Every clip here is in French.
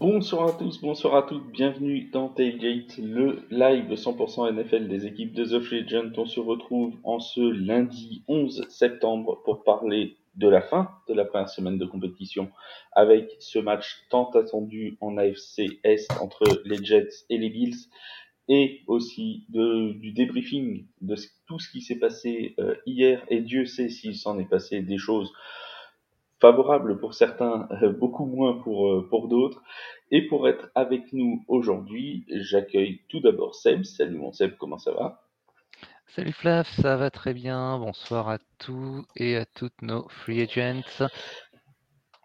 Bonsoir à tous, bonsoir à toutes, bienvenue dans Tailgate, le live 100% NFL des équipes de The Legend. On se retrouve en ce lundi 11 septembre pour parler de la fin de la première semaine de compétition avec ce match tant attendu en AFC Est entre les Jets et les Bills et aussi du débriefing de tout ce qui s'est passé euh, hier et Dieu sait s'il s'en est passé des choses favorable pour certains, euh, beaucoup moins pour, euh, pour d'autres. Et pour être avec nous aujourd'hui, j'accueille tout d'abord Seb. Salut mon Seb, comment ça va? Salut Flav, ça va très bien. Bonsoir à tous et à toutes nos free agents.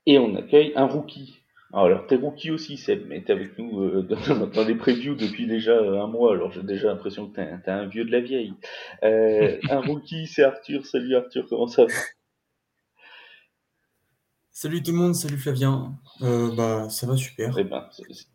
Et on accueille un rookie. Alors, t'es rookie aussi, Seb, mais t'es avec nous euh, dans, les previews depuis déjà un mois, alors j'ai déjà l'impression que t'es un, un, vieux de la vieille. un rookie, c'est Arthur. Salut Arthur, comment ça va? Salut tout le monde, salut Flavien. Euh, bah, ça va super. Eh ben,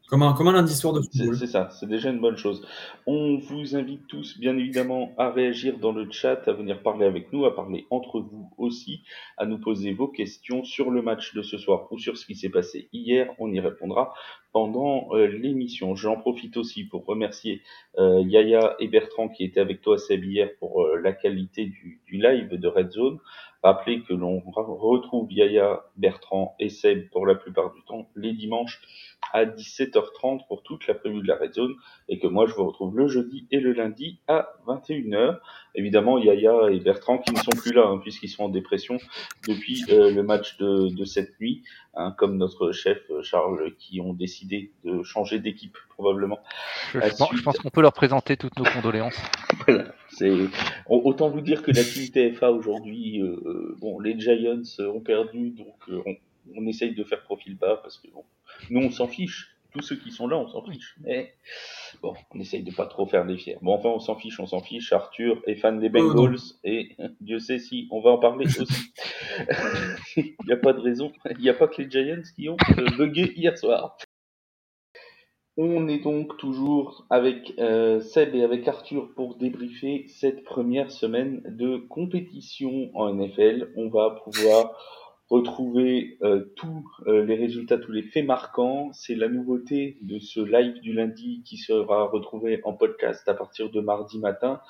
comme un, comme un lundi soir de football. C'est ça, c'est déjà une bonne chose. On vous invite tous, bien évidemment, à réagir dans le chat, à venir parler avec nous, à parler entre vous aussi, à nous poser vos questions sur le match de ce soir ou sur ce qui s'est passé hier. On y répondra pendant euh, l'émission. J'en profite aussi pour remercier euh, Yaya et Bertrand qui étaient avec toi, Seb, hier pour la qualité du, du live de Red Zone. Rappelez que l'on retrouve Yaya, Bertrand et Seb pour la plupart du temps les dimanches à 17h30 pour toute la prévue de la Red Zone et que moi je vous retrouve le jeudi et le lundi à 21h. Évidemment, Yaya et Bertrand qui ne sont plus là hein, puisqu'ils sont en dépression depuis euh, le match de, de cette nuit, hein, comme notre chef euh, Charles qui ont décidé de changer d'équipe probablement. Je, je pense, qu'on peut leur présenter toutes nos condoléances. voilà, c'est autant vous dire que la team TFA aujourd'hui, euh, bon, les Giants ont perdu, donc on, on essaye de faire profil bas parce que bon, nous on s'en fiche. Tous ceux qui sont là, on s'en fiche. Mais bon, on essaye de pas trop faire des fiers. Bon, enfin, on s'en fiche, on s'en fiche. Arthur est fan des Bengals et Dieu sait si on va en parler aussi. Il n'y a pas de raison. Il n'y a pas que les Giants qui ont euh, bugué hier soir. On est donc toujours avec euh, Seb et avec Arthur pour débriefer cette première semaine de compétition en NFL. On va pouvoir retrouver euh, tous euh, les résultats, tous les faits marquants. C'est la nouveauté de ce live du lundi qui sera retrouvé en podcast à partir de mardi matin.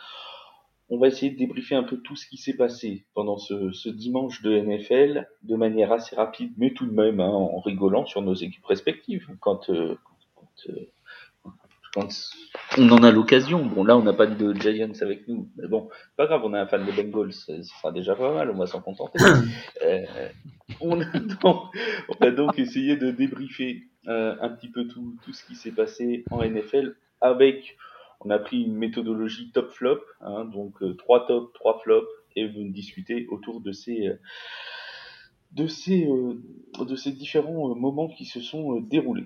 On va essayer de débriefer un peu tout ce qui s'est passé pendant ce, dimanche de NFL de manière assez rapide, mais tout de même hein, en rigolant sur nos équipes respectives. Quand, euh, quand quand on en a l'occasion. Bon, là, on n'a pas de Giants avec nous, mais bon, pas grave, on a un fan des Bengals, ce sera déjà pas mal, on va s'en contenter. euh, on, a donc, on va donc essayer de débriefer euh, un petit peu tout, tout ce qui s'est passé en NFL avec, on a pris une méthodologie top-flop, hein, donc euh, trois top, trois flops, et vous discuter autour de ces... Euh, de ces, euh, de ces différents moments qui se sont déroulés.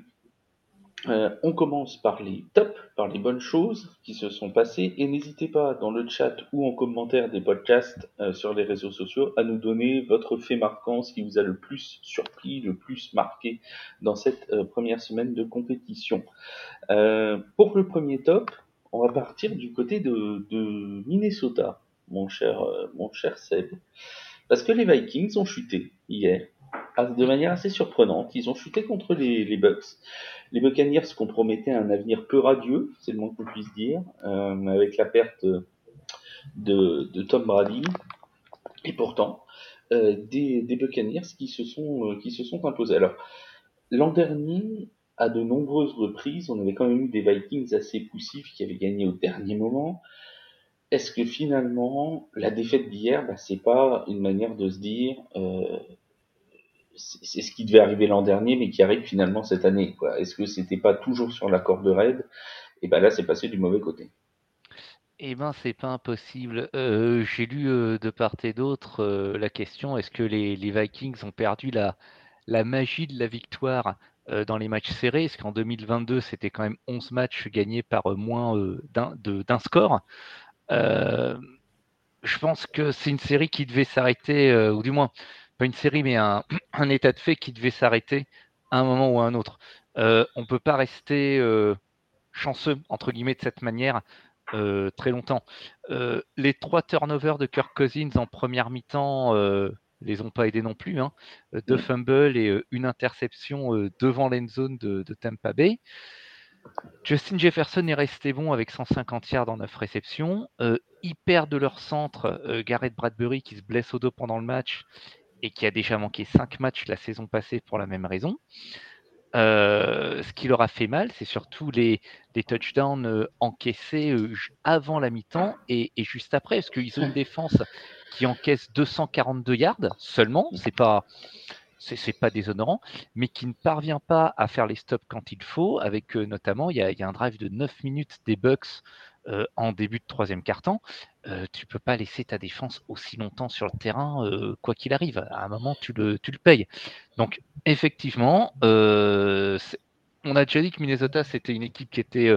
Euh, on commence par les tops, par les bonnes choses qui se sont passées, et n'hésitez pas dans le chat ou en commentaire des podcasts euh, sur les réseaux sociaux à nous donner votre fait marquant, ce qui vous a le plus surpris, le plus marqué dans cette euh, première semaine de compétition. Pour le premier top, on va partir du côté de, de Minnesota, mon cher, mon cher Seb, parce que les Vikings ont chuté hier de manière assez surprenante. Ils ont chuté contre les, Bucks. Les Buccaneers compromettaient un avenir peu radieux, c'est le moins qu'on puisse dire, euh, avec la perte de, Tom Brady. Et pourtant, euh, des, Buccaneers qui se sont, euh, qui se sont imposés. Alors, l'an dernier, à de nombreuses reprises, on avait quand même eu des Vikings assez poussifs qui avaient gagné au dernier moment. Est-ce que finalement, la défaite d'hier, bah, c'est pas une manière de se dire, c'est ce qui devait arriver l'an dernier, mais qui arrive finalement cette année. Est-ce que c'était pas toujours sur la corde raide? Et ben là, c'est passé du mauvais côté. Eh ben, c'est pas impossible. Euh, J'ai lu euh, de part et d'autre euh, la question est-ce que les, Vikings ont perdu la, magie de la victoire dans les matchs serrés? Est-ce qu'en 2022, c'était quand même 11 matchs gagnés par moins d'un score? Je pense que c'est une série qui devait s'arrêter, ou du moins une série, mais un, un état de fait qui devait s'arrêter à un moment ou à un autre. Euh, on ne peut pas rester euh, chanceux, entre guillemets, de cette manière euh, très longtemps. les trois turnovers de Kirk Cousins en première mi-temps les ont pas aidés non plus. Hein. Deux fumbles et une interception devant l'endzone de, de Tampa Bay. Justin Jefferson est resté bon avec 150 yards en 9 réceptions. Ils perdent de leur centre Garrett Bradbury qui se blesse au dos pendant le match et qui a déjà manqué 5 matchs la saison passée pour la même raison. Euh, ce qui leur a fait mal, c'est surtout les, touchdowns encaissés avant la mi-temps et, juste après, parce qu'ils ont une défense qui encaisse 242 yards seulement. C'est pas c'est pas déshonorant, mais qui ne parvient pas à faire les stops quand il faut, avec euh, notamment, il y, a, un drive de 9 minutes des Bucks euh, en début de troisième quart-temps. Euh, tu peux pas laisser ta défense aussi longtemps sur le terrain, quoi qu'il arrive. À un moment, tu le, payes. Donc, effectivement, on a déjà dit que Minnesota, c'était une équipe qui était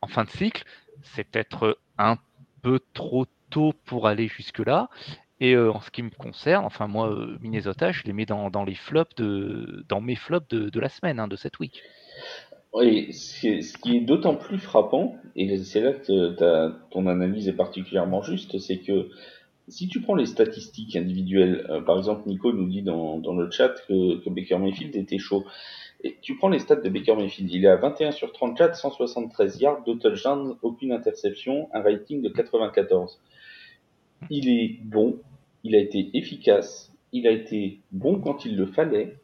en fin de cycle. C'est peut-être un peu trop tôt pour aller jusque-là. Et en ce qui me concerne, enfin moi, Minnesota, je les mets dans, les flops de, mes flops de, la semaine, hein, de cette week. Oui, ce qui est d'autant plus frappant, et c'est là que ton analyse est particulièrement juste, c'est que si tu prends les statistiques individuelles, par exemple, Nico nous dit dans, le chat que, que, Baker Mayfield était chaud. Et tu prends les stats de Baker Mayfield, il est à 21 sur 34, 173 yards, 2 touchdowns, aucune interception, un rating de 94 il est bon, il a été efficace, il a été bon quand il le fallait,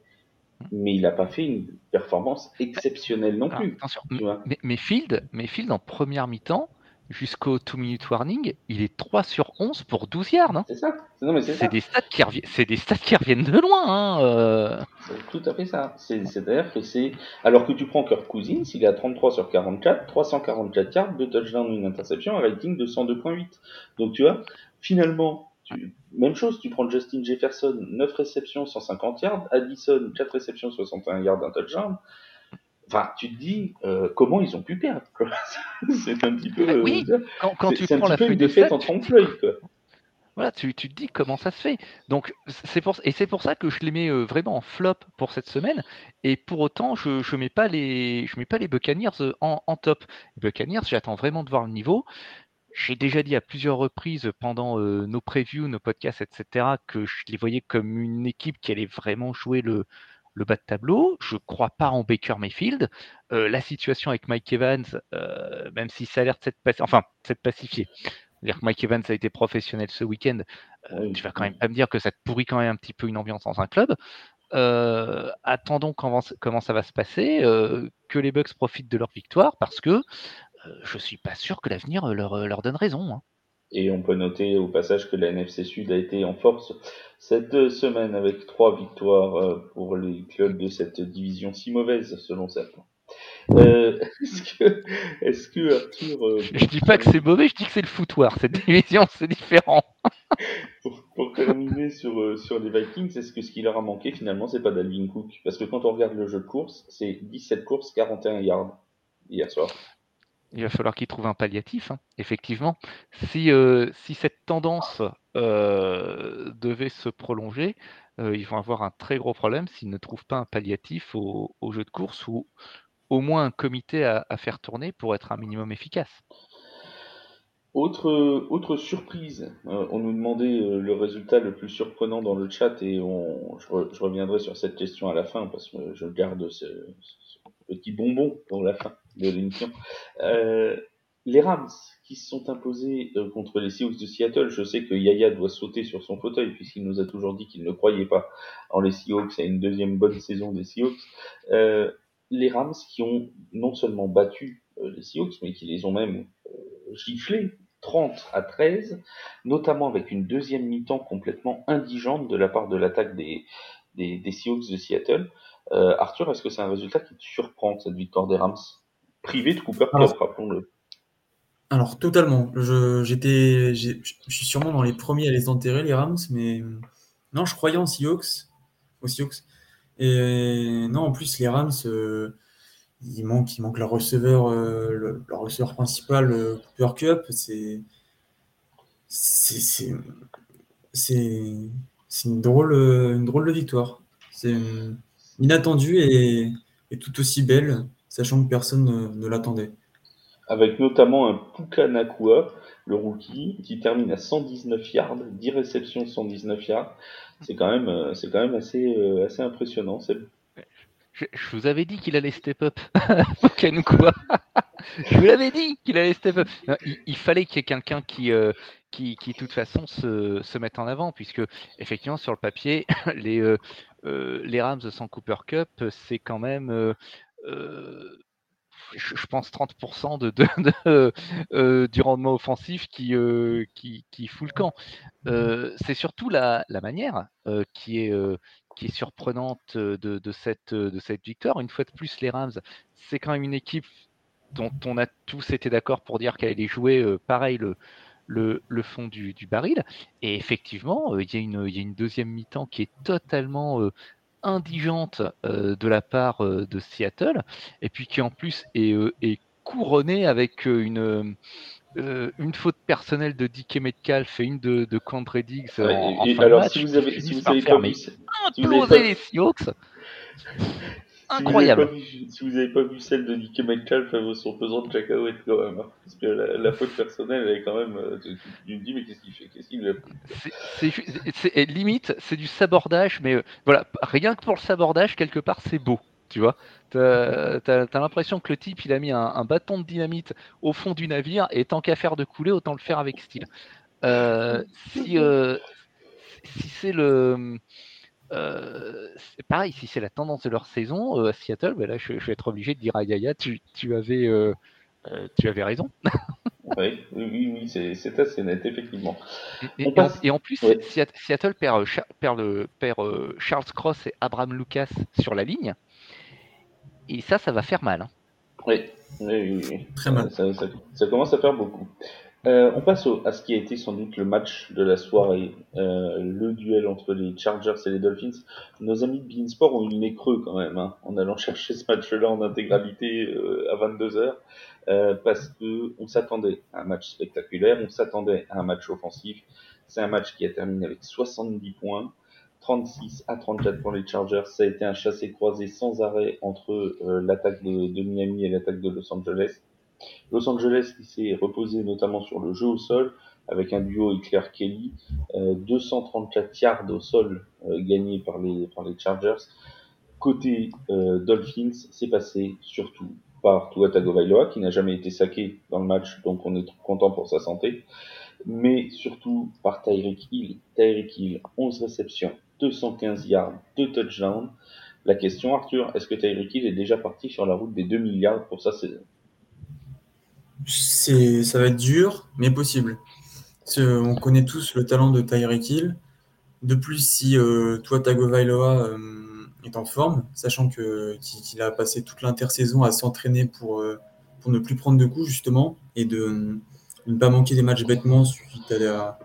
mais il n'a pas fait une performance exceptionnelle non plus. attention, mais, mais, Field, mais Field en première mi-temps, jusqu'au 2-minute warning, il est 3 sur 11 pour 12 yards. Hein. C'est ça. C'est des, stats qui reviennent, des stats qui reviennent de loin. Hein, euh. C'est tout à fait ça. C'est-à-dire que c'est. Alors que tu prends Kirk Cousins, il est à 33 sur 44, 344 yards, 2 touchdowns, une interception, un rating de 102.8. Donc tu vois, finalement, même chose, tu prends Justin Jefferson, 9 réceptions, 150 yards, Addison, 4 réceptions, 61 yards, un touchdown. Enfin, tu te dis euh, comment ils ont pu perdre. c'est un petit peu. Euh, oui, quand, tu prends la feuille de défaite en trompe-l'œil. Voilà, tu, tu, te dis comment ça se fait. Donc, c'est pour, et c'est pour ça que je les mets euh, vraiment en flop pour cette semaine. Et pour autant, je ne mets, pas les, je mets pas les Buccaneers en, en top. Les Buccaneers, j'attends vraiment de voir le niveau. J'ai déjà dit à plusieurs reprises pendant nos previews, nos podcasts, etc., que je les voyais comme une équipe qui allait vraiment jouer le, le bas de tableau. Je ne crois pas en Baker Mayfield. la situation avec Mike Evans, même si ça a l'air de s'être enfin, pacifié. Dire que Mike Evans a été professionnel ce week-end. tu vas quand même pas me dire que ça te pourrit quand même un petit peu une ambiance dans un club. attendons comment, comment, ça va se passer, que les Bucks profitent de leur victoire parce que euh, je suis pas sûr que l'avenir euh, leur, euh, leur, donne raison. Hein. Et on peut noter au passage que la NFC Sud a été en force cette semaine avec trois victoires pour les clubs de cette division si mauvaise selon certains. est-ce que, Arthur, je, dis pas que c'est mauvais, je dis que c'est le foutoir. Cette division, c'est différent. pour, pour, terminer sur, sur les Vikings, est-ce que ce qui leur a manqué finalement, c'est pas Dalvin Cook? Parce que quand on regarde le jeu de course, c'est 17 courses, 41 yards hier soir il va falloir qu'ils trouvent un palliatif, hein, effectivement. Si, euh, si, cette tendance euh, devait se prolonger, euh, ils vont avoir un très gros problème s'ils ne trouvent pas un palliatif au, jeu de course ou au moins un comité à, faire tourner pour être un minimum efficace. Autre, autre surprise, on nous demandait le résultat le plus surprenant dans le chat et on, je, reviendrai sur cette question à la fin parce que je garde ce, petit bonbon pour la fin de l'émission. Euh, les Rams qui se sont imposés euh, contre les Seahawks de Seattle, je sais que Yaya doit sauter sur son fauteuil puisqu'il nous a toujours dit qu'il ne croyait pas en les Seahawks à une deuxième bonne saison des Seahawks. Euh, les Rams qui ont non seulement battu les Seahawks, mais qui les ont même giflés 30 à 13, notamment avec une deuxième mi-temps complètement indigente de la part de l'attaque des, Seahawks de Seattle. Euh, Arthur, est-ce que c'est un résultat qui te surprend, cette victoire des Rams? Privé de Cooper Cup, rappelons-le. Alors, totalement. Je, j'étais, je suis sûrement dans les premiers à les enterrer, les Rams, mais non, je croyais en Seahawks, aux Seahawks. Et non, en plus, les Rams, euh, il, manque, il manque leur receveur, euh, le, leur receveur principal, euh, Cooper Cup. C'est, c'est, c'est, c'est, une, drôle, une drôle de victoire. C'est inattendue et, tout aussi belle, sachant que personne ne, l'attendait. Avec notamment un Puka Nakua, le rookie, qui termine à 119 yards, 10 réceptions, 119 yards, c'est quand même, c'est quand même assez, assez impressionnant. Je, je, vous avais dit qu'il allait step up, quoi. je vous l'avais dit qu'il allait step up. il, fallait qu'il y ait quelqu'un qui, qui, qui, de toute façon, se, se, mette en avant, puisque, effectivement, sur le papier, les, les Rams sans Cooper Cup, c'est quand même je, pense 30% de, de, euh, du rendement offensif qui, euh, qui, qui, fout le camp. Euh, c'est surtout la, manière qui, est, qui est surprenante de, de, cette, de cette victoire. Une fois de plus, les Rams, c'est quand même une équipe dont on a tous été d'accord pour dire qu'elle allait jouer pareil le, le, fond du, du, baril. Et effectivement, il y, a une, y a une deuxième mi-temps qui est totalement indigente euh, de la part euh, de Seattle, et puis qui en plus est, euh, est couronnée avec une, une faute personnelle de Dickie Metcalf et une de, de Diggs en, fin alors, de match, si vous avez, si vous avez pas vu, imploser les Seahawks incroyable. Si vous n'avez pas, vu celle de Nicky Metcalf, elle vaut son pesant de cacahuètes quand même. Hein. Parce que la, faute personnelle, elle est quand même. Euh, tu, me dis, mais qu'est-ce qu'il fait? Qu'est-ce qu'il C'est limite, c'est du sabordage, mais euh, voilà, rien que pour le sabordage, quelque part, c'est beau. Tu vois, t'as as, l'impression que le type il a mis un, bâton de dynamite au fond du navire et tant qu'à faire de couler, autant le faire avec style. Euh, si, si c'est le euh, c'est pareil, si c'est la tendance de leur saison euh, à Seattle, ben là, je, vais être obligé de dire à Yaya, tu, tu avais, euh, tu avais raison. oui, oui, oui c'est assez net, effectivement. Et, en, plus, Seattle perd, perd, le, perd Charles Cross et Abraham Lucas sur la ligne. Et ça, ça va faire mal. Hein. Oui, oui, oui, Très mal. Ça, ça, commence à faire beaucoup. Euh, on passe à ce qui a été sans doute le match de la soirée, euh, le duel entre les Chargers et les Dolphins. Nos amis de Beansport ont eu le creux quand même, hein, en allant chercher ce match-là en intégralité euh, à 22h, parce que on s'attendait à un match spectaculaire, on s'attendait à un match offensif. C'est un match qui a terminé avec 70 points, 36 à 34 pour les Chargers. Ça a été un chassé-croisé sans arrêt entre l'attaque de Miami et l'attaque de Los Angeles. Los Angeles qui s'est reposé notamment sur le jeu au sol avec un duo Claire Kelly, 234 euh, yards au sol euh, gagnés par les, par les Chargers. Côté euh, Dolphins, c'est passé surtout par Tua Tagovailoa qui n'a jamais été saqué dans le match, donc on est content pour sa santé, mais surtout par Tyreek Hill. Tyreek Hill, 11 réceptions, 215 yards, 2 touchdowns. La question, Arthur, est-ce que Tyreek Hill est déjà parti sur la route des 2 milliards pour sa saison? C'est, ça va être dur, mais possible. on connaît tous le talent de Tyreek Hill. De plus, si euh, toi, Tagovailoa euh, est en forme, sachant qu'il a passé toute l'intersaison à s'entraîner pour, euh, pour ne plus prendre de coups, justement, et de, ne pas manquer des matchs bêtement suite à,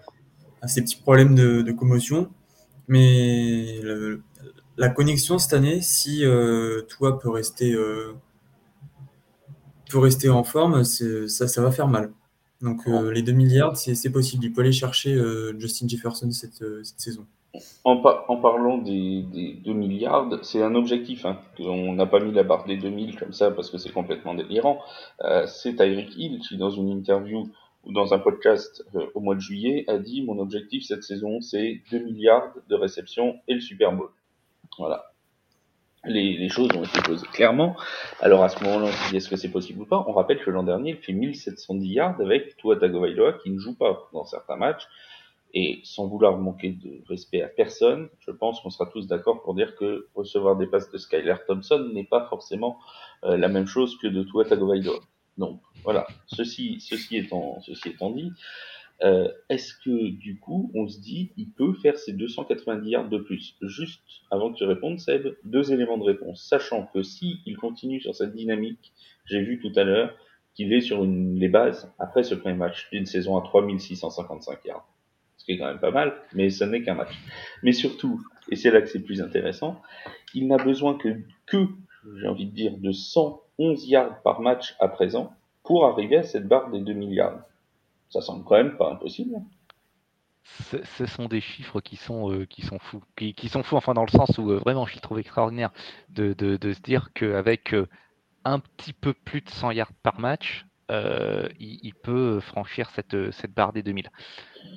ces petits problèmes de, commotion. Mais la connexion cette année, si toi peut rester peut rester en forme, ça, ça va faire mal. Donc euh, les 2 milliards, c'est possible. Il peut aller chercher euh, Justin Jefferson cette, euh, cette saison. En, en, parlant des, des 2 milliards, c'est un objectif. Hein. On n'a pas mis la barre des 2000 comme ça parce que c'est complètement délirant. c'est Tyreek Hill qui, dans une interview ou dans un podcast au mois de juillet, a dit Mon objectif cette saison, c'est 2 milliards de réceptions et le Super Bowl. Voilà les, les, choses ont été posées clairement. Alors à ce moment-là, on se dit est-ce que c'est possible ou pas? On rappelle que l'an dernier, il fait 1710 yards avec Tua Tagovailoa qui ne joue pas dans certains matchs. Et sans vouloir manquer de respect à personne, je pense qu'on sera tous d'accord pour dire que recevoir des passes de Skyler Thompson n'est pas forcément euh, la même chose que de Tua Tagovailoa. Donc voilà, ceci, ceci, étant, ceci étant dit, euh, est-ce que du coup, on se dit, il peut faire ses 290 yards de plus? Juste avant que tu répondes, Seb, deux éléments de réponse. Sachant que si il continue sur cette dynamique, j'ai vu tout à l'heure qu'il est sur une, les bases après ce premier match d'une saison à 3655 yards. Ce qui est quand même pas mal, mais ce n'est qu'un match. Mais surtout, et c'est là que c'est plus intéressant, il n'a besoin que, que j'ai envie de dire, de 111 yards par match à présent pour arriver à cette barre des 2 milliards ça semble quand même pas impossible. Ce, sont des chiffres qui sont, euh, qui sont fous. Qui, sont fous, enfin, dans le sens où euh, vraiment, je trouve extraordinaire de, se dire qu'avec euh, un petit peu plus de 100 yards par match, il, peut franchir cette, cette barre des 2000.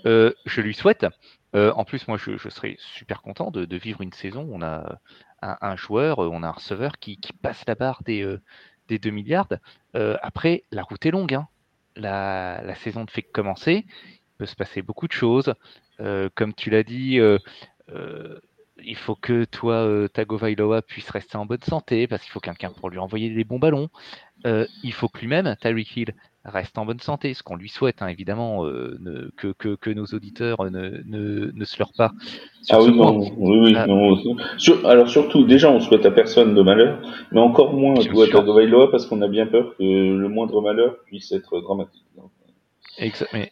je lui souhaite. en plus, moi, je, serais super content de, vivre une saison où on a un, joueur, on a un receveur qui, passe la barre des, des 2 milliards. après, la route est longue. Hein. La, saison ne fait que commencer. Il peut se passer beaucoup de choses. comme tu l'as dit, il faut que toi, euh, Tagovailoa, puisse rester en bonne santé, parce qu'il faut quelqu'un pour lui envoyer des bons ballons. Euh, il faut que lui-même, Tyreek Hill, reste en bonne santé, ce qu'on lui souhaite, hein, évidemment, euh, que, que, que, nos auditeurs ne, ne, ne se leurrent pas. Ah oui, non, oui, oui, ah. non, alors surtout, déjà, on souhaite à personne de malheur, mais encore moins à Tagovailoa, parce qu'on a bien peur que le moindre malheur puisse être dramatique.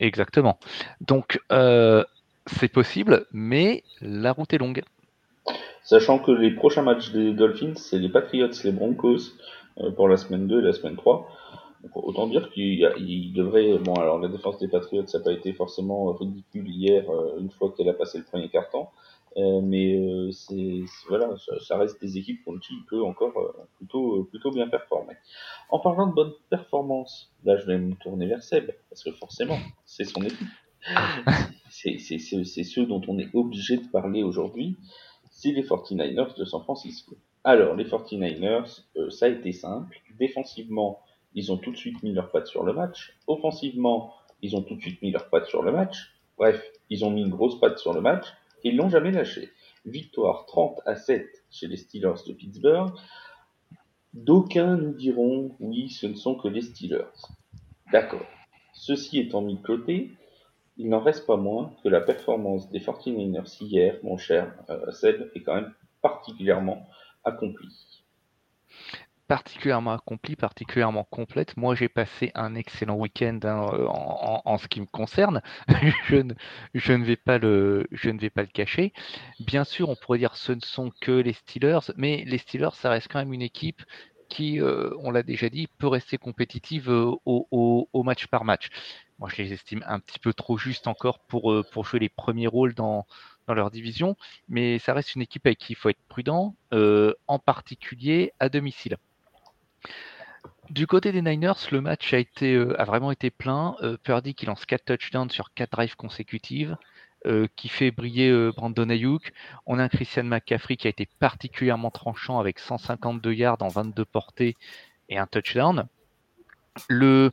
exactement. Donc, c'est possible, mais la route est longue. Sachant que les prochains matchs des Dolphins, c'est les Patriots, les Broncos euh, pour la semaine 2 et la semaine 3. Autant dire qu'il devrait. Bon, alors la défense des Patriots, ça n'a pas été forcément ridicule hier, euh, une fois qu'elle a passé le premier carton. Euh, mais c'est voilà, ça, reste des équipes contre qui il peut encore plutôt plutôt bien performer. En parlant de bonne performance, là je vais me tourner vers Seb parce que forcément c'est son équipe. c'est ceux dont on est obligé de parler aujourd'hui c'est les 49ers de San Francisco. Alors, les 49ers, euh, ça a été simple. Défensivement, ils ont tout de suite mis leurs pattes sur le match. Offensivement, ils ont tout de suite mis leurs pattes sur le match. Bref, ils ont mis une grosse patte sur le match et ils l'ont jamais lâché. Victoire 30 à 7 chez les Steelers de Pittsburgh. D'aucuns nous diront, oui, ce ne sont que les Steelers. D'accord. Ceci étant mis de côté, il n'en reste pas moins que la performance des 49ers hier, mon cher euh, Seb, est quand même particulièrement accomplie. Particulièrement accomplie, particulièrement complète. Moi, j'ai passé un excellent week-end hein, euh, en, ce qui me concerne. je, ne, vais pas le, cacher. Bien sûr, on pourrait dire ce ne sont que les Steelers, mais les Steelers, ça reste quand même une équipe qui, euh, on l'a déjà dit, peut rester compétitive au, match par match. Moi, je les estime un petit peu trop justes encore pour, euh, jouer les premiers rôles dans, leur division, mais ça reste une équipe avec qui il faut être prudent, euh, en particulier à domicile. Du côté des Niners, le match a, été, a vraiment été plein. Purdy qui lance 4 touchdowns sur 4 drives consécutives. Euh, qui fait briller euh, Brandon Ayuk. On a un Christian McCaffrey qui a été particulièrement tranchant avec 152 yards en 22 portées et un touchdown. Le,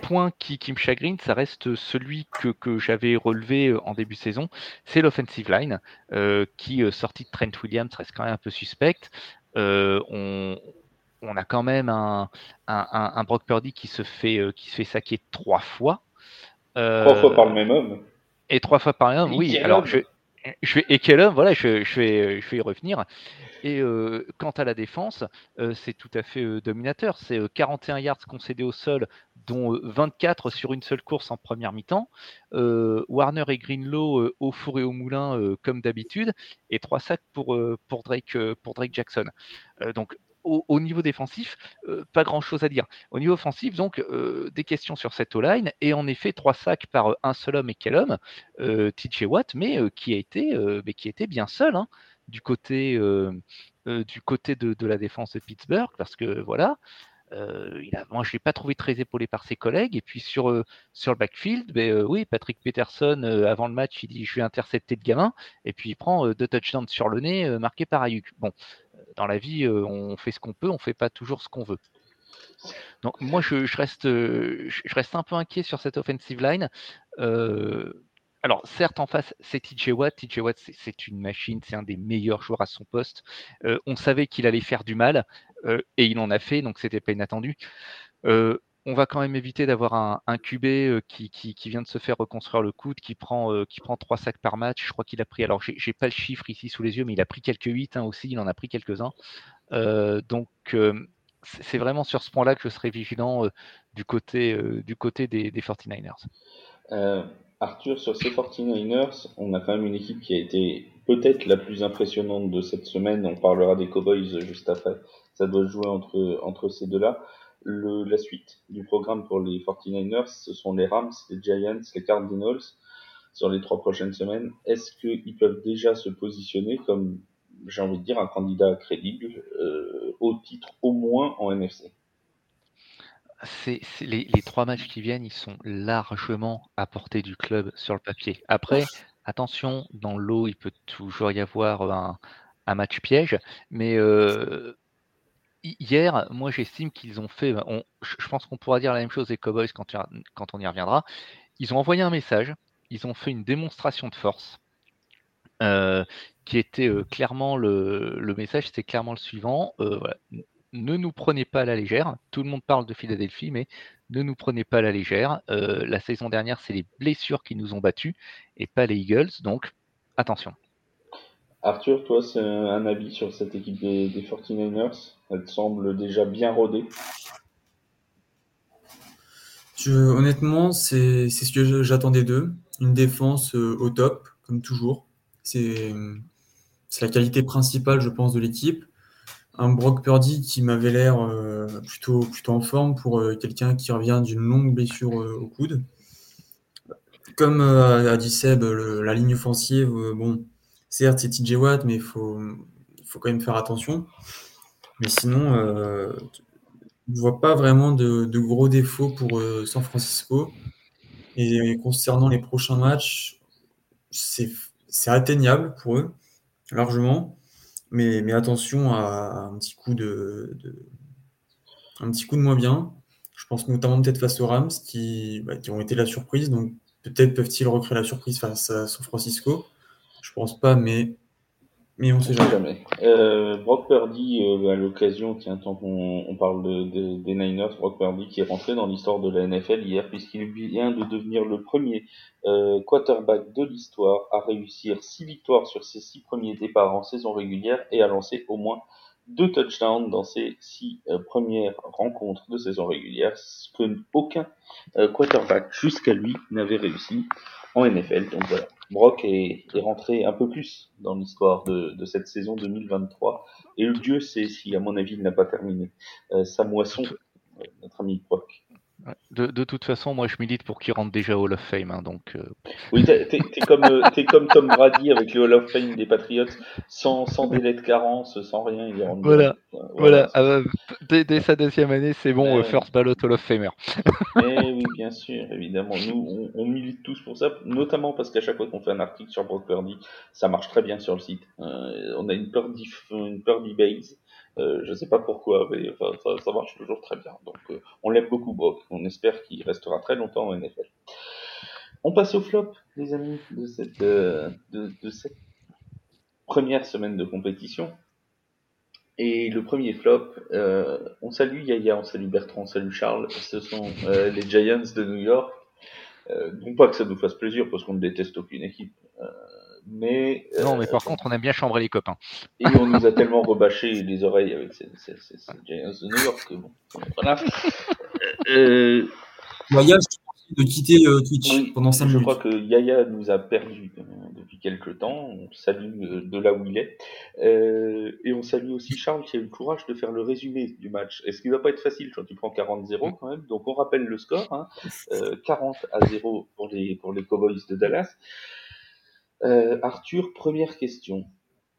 point qui, me chagrine, ça reste celui que, j'avais relevé euh, en début de saison, c'est l'offensive line, qui, sorti de Trent Williams, reste quand même un peu suspect. on, a quand même un, un, Brock Purdy qui se fait, qui se fait saquer trois fois. trois fois par le même homme. Et trois fois par an, oui. Alors, je, je vais, et quel homme, voilà, je, je, vais, je vais y revenir. Et euh, quant à la défense, euh, c'est tout à fait euh, dominateur. C'est 41 yards concédés au sol, dont 24 sur une seule course en première mi-temps. Warner et Greenlow au four et au moulin, comme d'habitude, et trois sacs pour, pour, Drake, pour Drake Jackson. donc au, niveau défensif, euh, pas grand-chose à dire. Au niveau offensif, donc, euh, des questions sur cette O-line, et en effet, trois sacs par euh, un seul homme et quel homme, TJ Watt, mais qui a été, mais qui était bien seul hein, du côté, du côté de, la défense de Pittsburgh, parce que voilà. il moi, je ne l'ai pas trouvé très épaulé par ses collègues. Et puis sur, sur le backfield, ben, oui, Patrick Peterson, avant le match, il dit Je vais intercepter le gamin. Et puis il prend deux touchdowns sur le nez, marqués par Ayuk. Bon, dans la vie, euh, on fait ce qu'on peut, on fait pas toujours ce qu'on veut. Donc moi, je, reste, je reste un peu inquiet sur cette offensive line. Euh, alors certes, en face, c'est TJ Watt. TJ Watt, c'est une machine, c'est un des meilleurs joueurs à son poste. Euh, on savait qu'il allait faire du mal et il en a fait, donc c'était pas inattendu on va quand même éviter d'avoir un, QB euh, qui, vient de se faire reconstruire le coude, qui prend, euh, qui prend 3 sacs par match. Je crois qu'il a pris, alors j'ai pas le chiffre ici sous les yeux, mais il a pris quelques 8 hein, aussi, il en a pris quelques-uns. Euh, donc c'est vraiment sur ce point-là que je serai vigilant du, côté, des, 49ers. Arthur, sur ces 49ers, on a quand même une équipe qui a été peut-être la plus impressionnante de cette semaine. On parlera des Cowboys juste après. Ça doit jouer entre ces deux-là la suite du programme pour les 49ers, ce sont les Rams, les Giants, les Cardinals sur les trois prochaines semaines. Est-ce qu'ils peuvent déjà se positionner comme, j'ai envie de dire, un candidat crédible euh, au titre au moins en NFC les, trois matchs qui viennent, ils sont largement à portée du club sur le papier. Après, attention, dans l'eau, il peut toujours y avoir un, match piège, mais euh, hier, moi j'estime qu'ils ont fait, je pense qu'on pourra dire la même chose des Cowboys quand, on y reviendra, ils ont envoyé un message, ils ont fait une démonstration de force. Euh, qui était euh, clairement le, message, c'était clairement le suivant. Voilà ne nous prenez pas à la légère. Tout le monde parle de Philadelphie, mais ne nous prenez pas à la légère. Euh, la saison dernière, c'est les blessures qui nous ont battus et pas les Eagles, donc attention. Arthur, toi, c'est un avis sur cette équipe des, 49ers Elle semble déjà bien rodée. honnêtement, c'est ce que j'attendais d'eux. Une défense euh, au top, comme toujours. C'est la qualité principale, je pense, de l'équipe un Brock Purdy qui m'avait l'air euh, plutôt, plutôt en forme pour euh, quelqu'un qui revient d'une longue blessure au coude. Comme a dit Seb, la ligne offensive, bon, certes c'est TJ Watt, mais il faut, quand même faire attention. Mais sinon, je ne vois pas vraiment de, gros défauts pour San Francisco. Et concernant les prochains matchs, c'est atteignable pour eux, largement. Mais, attention à un petit coup de, un petit coup de moins bien. Je pense notamment peut-être face aux Rams qui, bah, qui ont été la surprise. Donc peut-être peuvent-ils recréer la surprise face à San Francisco. Je pense pas, mais mais on sait jamais. Euh, Brock Purdy, euh, à l'occasion, tiens, tant qu'on on parle de, des Niners, Brock Purdy qui est rentré dans l'histoire de la NFL hier, puisqu'il vient de devenir le premier euh, quarterback de l'histoire à réussir six victoires sur ses six premiers départs en saison régulière et à lancer au moins deux touchdowns dans ses six euh, premières rencontres de saison régulière, ce que aucun euh, quarterback jusqu'à lui n'avait réussi en NFL. Donc Brock est, rentré un peu plus dans l'histoire de, cette saison 2023. Et le Dieu sait si, à mon avis, il n'a pas terminé euh, sa moisson, notre ami Brock. De, toute façon, moi je milite pour qu'il rentre déjà au Hall of Fame. Hein, donc, euh. Oui, t'es, comme, euh, comme Tom Brady avec le Hall of Fame des Patriots, sans, sans délai de carence, sans rien. Il rentre voilà, voilà. Ah bah, dès, sa deuxième année, c'est bon, first ballot Hall of Famer. Eh oui, bien sûr, évidemment. Nous, on, milite tous pour ça, notamment parce qu'à chaque fois qu'on fait un article sur Brock Purdy, ça marche très bien sur le site. on a une Purdy, une Purdy base. Euh, je ne sais pas pourquoi, mais ça, marche toujours très bien. Donc euh, on l'aime beaucoup, Brock. On espère qu'il restera très longtemps en NFL. On passe au flop, les amis, de cette, euh, de, cette première semaine de compétition. Et le premier flop, on salue Yaya, on salue Bertrand, on salue Charles. Ce sont les Giants de New York. non pas que ça nous fasse plaisir, parce qu'on ne déteste aucune équipe. Mais, non, mais par euh, contre, on aime bien chambrer les copains. Et on nous a tellement rebâché les oreilles avec ces, ces, ces, Giants de New York que bon. Voilà. euh, Yaya, de quitter euh, Twitch pendant 5 minutes. Je crois que Yaya nous a perdu euh, depuis quelques temps. On salue de là où il est. et on salue aussi Charles qui a eu le courage de faire le résumé du match. Et ce qui ne va pas être facile quand tu prends 40-0 quand même? Donc on rappelle le score hein. 40 à 0 pour les, pour les Cowboys de Dallas. Euh, Arthur, première question.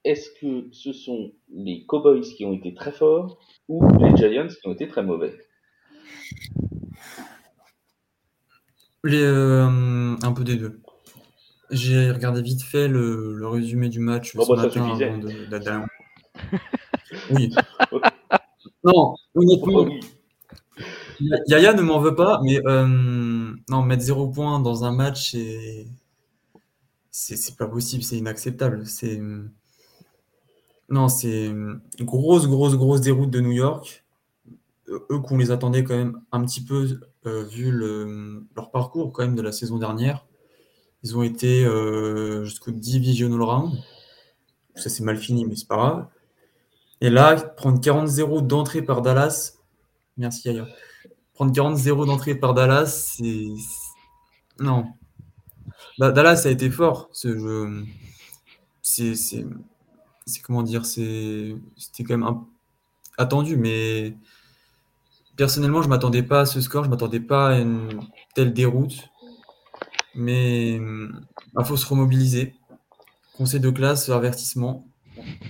Est-ce que ce sont les Cowboys qui ont été très forts ou les Giants qui ont été très mauvais? Euh, Un peu des deux. J'ai regardé vite fait le, résumé du match bon, ce bah, matin avant de, Oui. non, honnêtement, Yaya ne m'en veut pas, mais euh, non, mettre zéro point dans un match, c'est c'est pas possible, c'est inacceptable. C'est non, c'est une grosse, grosse, grosse déroute de New York. Eux qu'on les attendait quand même un petit peu euh, vu leur parcours quand de la saison dernière. Ils ont été euh, jusqu'au divisional round. Ça c'est mal fini, mais c'est pas grave. Et là, prendre 40-0 d'entrée par Dallas, merci ailleurs. Prendre 40-0 d'entrée par Dallas, c'est non, Dallas a été fort. C'est comment dire, c'était quand même attendu, mais personnellement, je m'attendais pas à ce score, je m'attendais pas à une telle déroute. Mais il bah, faut se remobiliser. Conseil de classe, avertissement.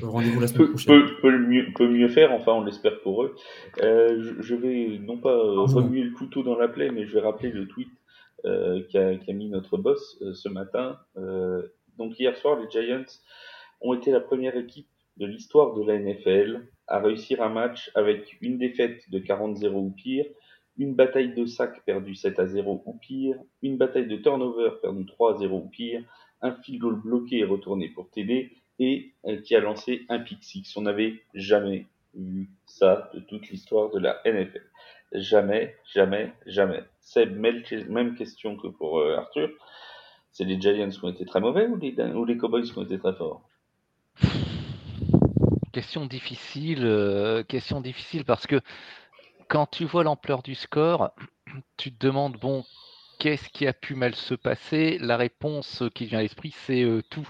rendez-vous la semaine prochaine. peut, mieux, peut mieux faire, enfin on l'espère pour eux. Euh, je, je vais non pas euh, remuer le couteau dans la plaie, mais je vais rappeler le tweet qu'a qu'a mis notre boss euh, ce matin. Euh, donc hier soir, les Giants ont été la première équipe de l'histoire de la NFL à réussir un match avec une défaite de 40-0 ou pire, une bataille de sac perdue 7 à 0 ou pire, une bataille de turnover perdue 3 à 0 ou pire, un field goal bloqué et retourné pour TD, et euh, qui a lancé un pick six. On n'avait jamais vu ça de toute l'histoire de la NFL. Jamais, jamais, jamais. C'est même, même question que pour euh, Arthur. C'est les Giants qui ont été très mauvais ou les, Cowboys qui ont été très forts? Question difficile, euh, question difficile parce que quand tu vois l'ampleur du score, tu te demandes bon, qu'est-ce qui a pu mal se passer? La réponse qui vient à l'esprit, c'est euh, tout.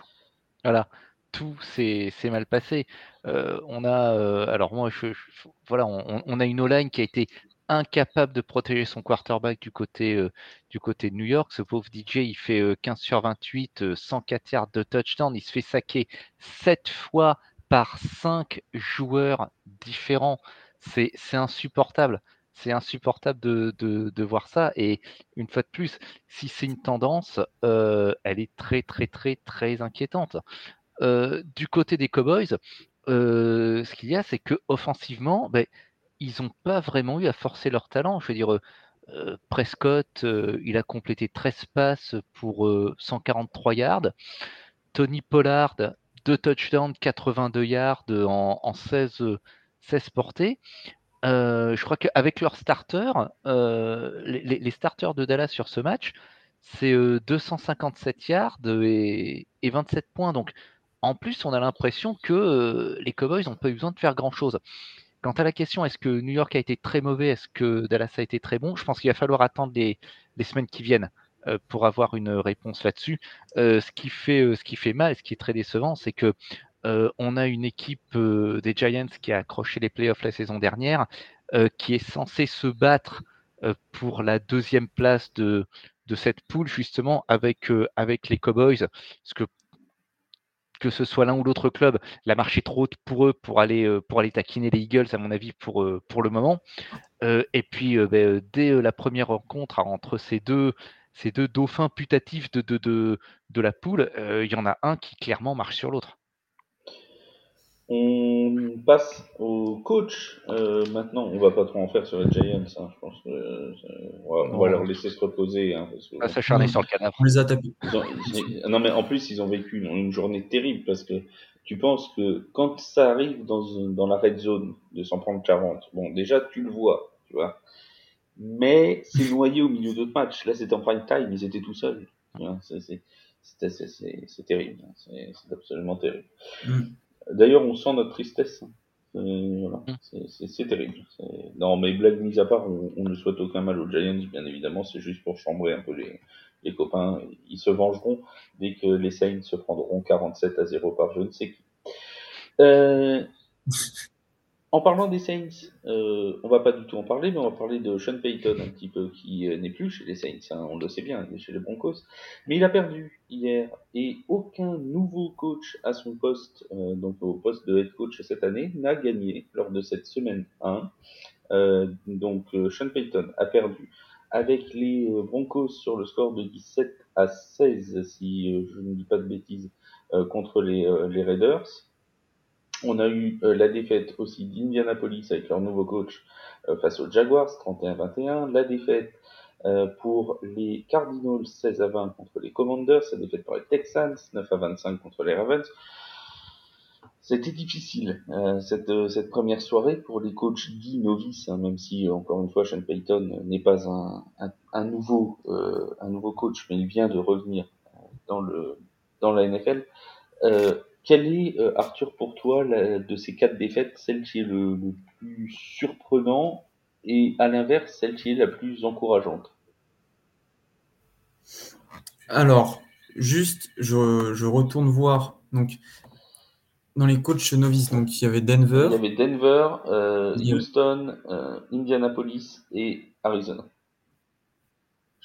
Voilà, tout s'est mal passé. On a, alors moi, voilà, on, on a une O-line qui a été incapable de protéger son quarterback du côté, euh, du côté de New York. Ce pauvre DJ, il fait euh, 15 sur 28, euh, 104 yards de touchdown. Il se fait saquer 7 fois par 5 joueurs différents. C'est insupportable. C'est insupportable de, de, de voir ça. Et une fois de plus, si c'est une tendance, euh, elle est très, très, très, très inquiétante. Euh, du côté des Cowboys, euh, ce qu'il y a, c'est que offensivement, ben, ils n'ont pas vraiment eu à forcer leur talent. Je veux dire, euh, Prescott, euh, il a complété 13 passes pour euh, 143 yards. Tony Pollard, 2 touchdowns, 82 yards en, en 16, euh, 16 portées. Euh, je crois qu'avec leurs starters, euh, les, starters de Dallas sur ce match, c'est euh, 257 yards et, et 27 points. Donc, en plus, on a l'impression que euh, les Cowboys n'ont pas eu besoin de faire grand-chose. Quant à la question, est-ce que New York a été très mauvais, est-ce que Dallas a été très bon Je pense qu'il va falloir attendre les, semaines qui viennent euh, pour avoir une réponse là-dessus. Euh, ce, qui fait, euh, ce qui mal, ce qui est très décevant, c'est que euh, on a une équipe euh, des Giants qui a accroché les playoffs la saison dernière, euh, qui est censée se battre euh, pour la deuxième place de, cette poule, justement, avec, euh, les Cowboys. Que ce soit l'un ou l'autre club, la marche est trop haute pour eux pour aller, pour aller taquiner les Eagles, à mon avis, pour, le moment. Et puis, ben, dès la première rencontre entre ces deux, ces deux dauphins putatifs de, la poule, il y en a un qui clairement marche sur l'autre. On passe au coach. Euh, maintenant, on va pas trop en faire sur les Giants. hein. Je pense que euh, on va, on va leur laisser se reposer. Hein, parce que, Pas bon, s'acharner sur le cadavre. On les a tapés. non, mais en plus, ils ont vécu une, une journée terrible parce que tu penses que quand ça arrive dans, dans la red zone de s'en prendre 40, bon, déjà, tu le vois, tu vois. Mais c'est noyé au milieu d'autres matchs. Là, c'était en prime time, ils étaient tout seuls. C'est- c'est- c'est- c'est- c'est- c'est terrible. hein. C'est c'est absolument terrible. Mm. D'ailleurs, on sent notre tristesse. C'est- Voilà, Mm. c'est- c'est c'est terrible. C'est- Non, mais blague mise à part, on, on ne souhaite aucun mal aux Giants, bien évidemment. C'est juste pour chambrer un peu les, les copains. Ils se vengeront dès que les Saints se prendront 47 à 0 par je ne sais qui? Euh, en parlant des Saints, euh, on va pas du tout en parler, mais on va parler de Sean Payton un petit peu, qui euh, n'est plus chez les Saints, hein, on le sait bien, il est chez les Broncos. Mais il a perdu hier, et aucun nouveau coach à son poste, euh, donc au poste de head coach cette année, n'a gagné lors de cette semaine 1. Euh, donc Sean Payton a perdu avec les Broncos sur le score de 17 à 16, si je ne dis pas de bêtises, contre les Raiders. On a eu euh, la défaite aussi d'Indianapolis avec leur nouveau coach euh, face aux Jaguars 31-21. La défaite euh, pour les Cardinals 16 à 20 contre les Commanders. La défaite pour les Texans 9 à 25 contre les Ravens. C'était difficile euh, cette, première soirée pour les coachs dits novices, hein, même si encore une fois Sean Payton n'est pas un, nouveau coach, mais il vient de revenir dans le dans la NFL. Euh, quel est, euh, Arthur, pour toi, la- de ces quatre défaites, celle qui est le, le plus surprenant et à l'inverse, celle qui est la plus encourageante? Alors, juste, je, je retourne voir. Donc, dans les coachs novices, donc il y avait Denver. Il y avait Denver, euh, Il y avait- Houston, euh, Indianapolis et Arizona.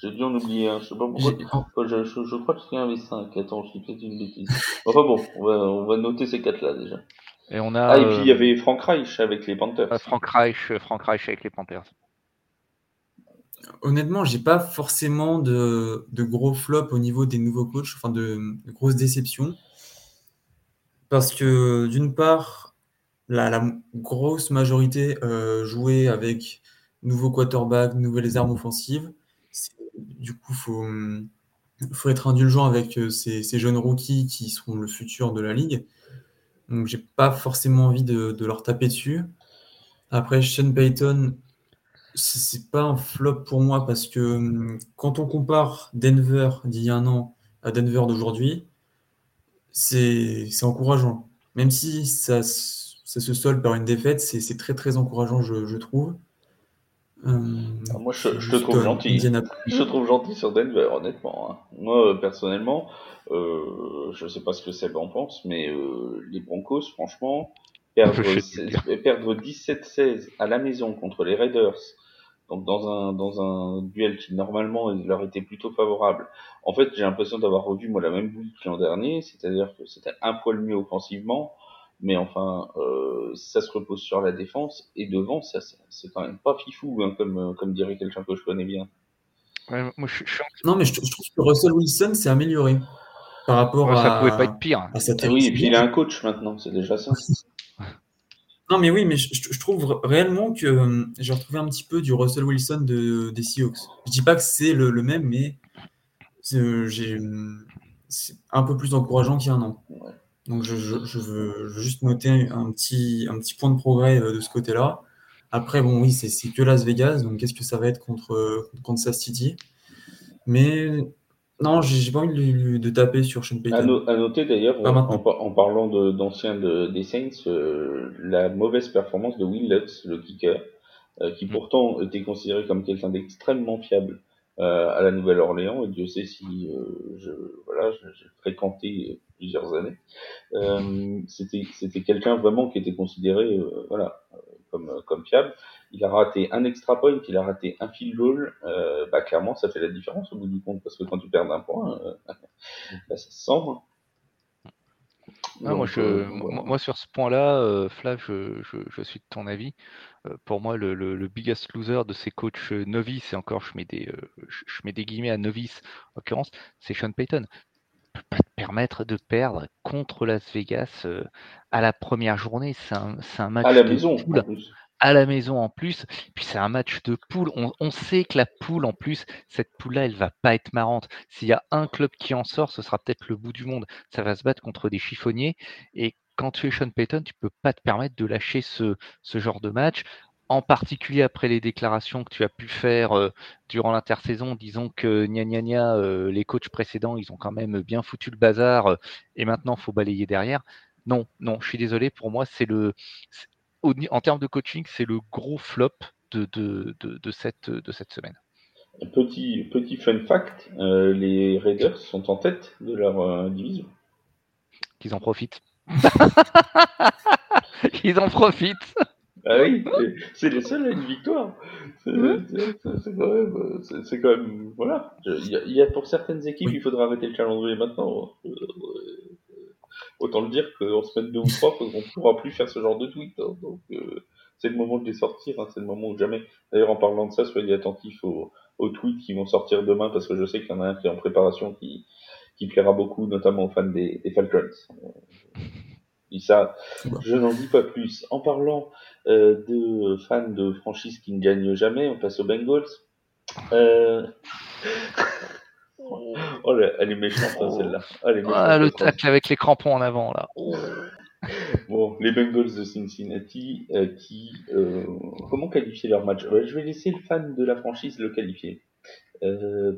J'ai dû en oublier un. Je sais pas pourquoi. Je, je, je, crois que c'est un V5. Attends, je dis peut-être une bêtise. Enfin bon, on va, on va noter ces quatre-là déjà. Et on a. Ah, et puis il y avait Frank Reich avec les Panthers. Frank Reich, Frank Reich avec les Panthers. Honnêtement, j'ai pas forcément de, de, gros flops au niveau des nouveaux coachs, enfin de, de grosses déceptions. Parce que d'une part, la, la, grosse majorité euh, jouait avec nouveau quarterback, nouvelles armes offensives. Du coup, faut, faut, être indulgent avec euh, ces, jeunes rookies qui seront le futur de la ligue. Donc, j'ai pas forcément envie de, leur taper dessus. Après, Sean Payton, c'est pas un flop pour moi parce que quand on compare Denver d'il y a un an à Denver d'aujourd'hui, c'est encourageant. Même si ça, se solde par une défaite, c'est très très encourageant, je trouve. Euh, moi, je, je te trouve gentil. Je te trouve gentil sur Denver, honnêtement. Hein. Moi, euh, personnellement, euh, je sais pas ce que Seb en pense, mais euh, les Broncos, franchement, perdre, perdre 17-16 à la maison contre les Raiders, donc dans un dans un duel qui normalement leur était plutôt favorable. En fait, j'ai l'impression d'avoir revu moi la même bouille que l'an dernier, c'est-à-dire que c'était un poil mieux offensivement, mais enfin, euh, ça se repose sur la défense et devant, ça, c'est quand même pas fifou, hein, comme comme dirait quelqu'un que je connais bien. Ouais, moi, je, je... Non, mais je, je, trouve que Russell Wilson s'est amélioré par rapport ouais, à. Ça pouvait pas être pire. À cette oui, et puis il a un coach maintenant, c'est déjà ça. Non, mais oui, mais je, je trouve réellement que euh, j'ai retrouvé un petit peu du Russell Wilson de, des Seahawks. Je dis pas que c'est le, le, même, mais c'est un peu plus encourageant qu'il y a un an. Donc je, je, je, veux, juste noter un petit, un petit point de progrès euh, de ce côté-là. Après, bon, oui, c'est que Las Vegas, donc qu'est-ce que ça va être contre, contre Kansas City? Mais non, j'ai pas envie de, de, taper sur Sean Payton. À, no, à noter d'ailleurs, en, en, parlant d'anciens de, des Saints, euh, la mauvaise performance de Will Lutz, le kicker, euh, qui mm. pourtant était considéré comme quelqu'un d'extrêmement fiable euh, à la Nouvelle-Orléans, et Dieu sait si je, voilà, j'ai fréquenté plusieurs années. Euh, C'était quelqu'un vraiment qui était considéré euh, voilà, comme, comme fiable il a raté un extra point, il a raté un field goal, euh, bah clairement ça fait la différence au bout du compte parce que quand tu perds un point, euh, bah, ça se sent. Hein. Ah, moi, je, euh, voilà. moi, sur ce point-là, euh, Flav, je, je, je, suis de ton avis. Euh, pour moi, le, le, le, biggest loser de ces coachs novices, et encore je mets des, je mets des guillemets à novice en l'occurrence, c'est Sean Payton. Peut pas te permettre de perdre contre Las Vegas à la première journée. C'est un, un, match à la maison. Poule à la maison en plus. Puis c'est un match de poule. On, on, sait que la poule, en plus, cette poule-là, elle va pas être marrante. S'il y a un club qui en sort, ce sera peut-être le bout du monde. Ça va se battre contre des chiffonniers. Et quand tu es Sean Payton, tu peux pas te permettre de lâcher ce, ce genre de match. En particulier après les déclarations que tu as pu faire euh, durant l'intersaison, disons que gna gna gna, euh, les coachs précédents, ils ont quand même bien foutu le bazar euh, et maintenant faut balayer derrière. Non, non, je suis désolé. Pour moi, c'est le, au, en termes de coaching, c'est le gros flop de, de, de, de, cette, de cette semaine. Petit, petit fun fact, les Raiders sont en tête de leur division. Qu'ils en profitent. Ils en profitent. Ah oui, c'est les seuls à une victoire. C'est quand même, c'est quand même, voilà. Il y, y, a pour certaines équipes, oui. il faudra arrêter le calendrier maintenant. Euh, autant le dire qu'en semaine 2 ou 3, on ne pourra plus faire ce genre de tweet. Hein, donc, euh, c'est le moment de les sortir, hein, c'est le moment où jamais. D'ailleurs, en parlant de ça, soyez attentifs aux, aux, tweets qui vont sortir demain, parce que je sais qu'il y en a un qui est en préparation qui, qui plaira beaucoup, notamment aux fans des, des Falcons. Et ça, je n'en dis pas plus. En parlant euh, de fans de franchises qui ne gagnent jamais, on passe aux Bengals. Euh... Oh, elle est méchante, hein, celle-là. Oh, ah, le tacle avec les crampons en avant, là. Oh. Bon, les Bengals de Cincinnati euh, qui. Euh, comment qualifier leur match? Euh, Je vais laisser le fan de la franchise le qualifier. Euh,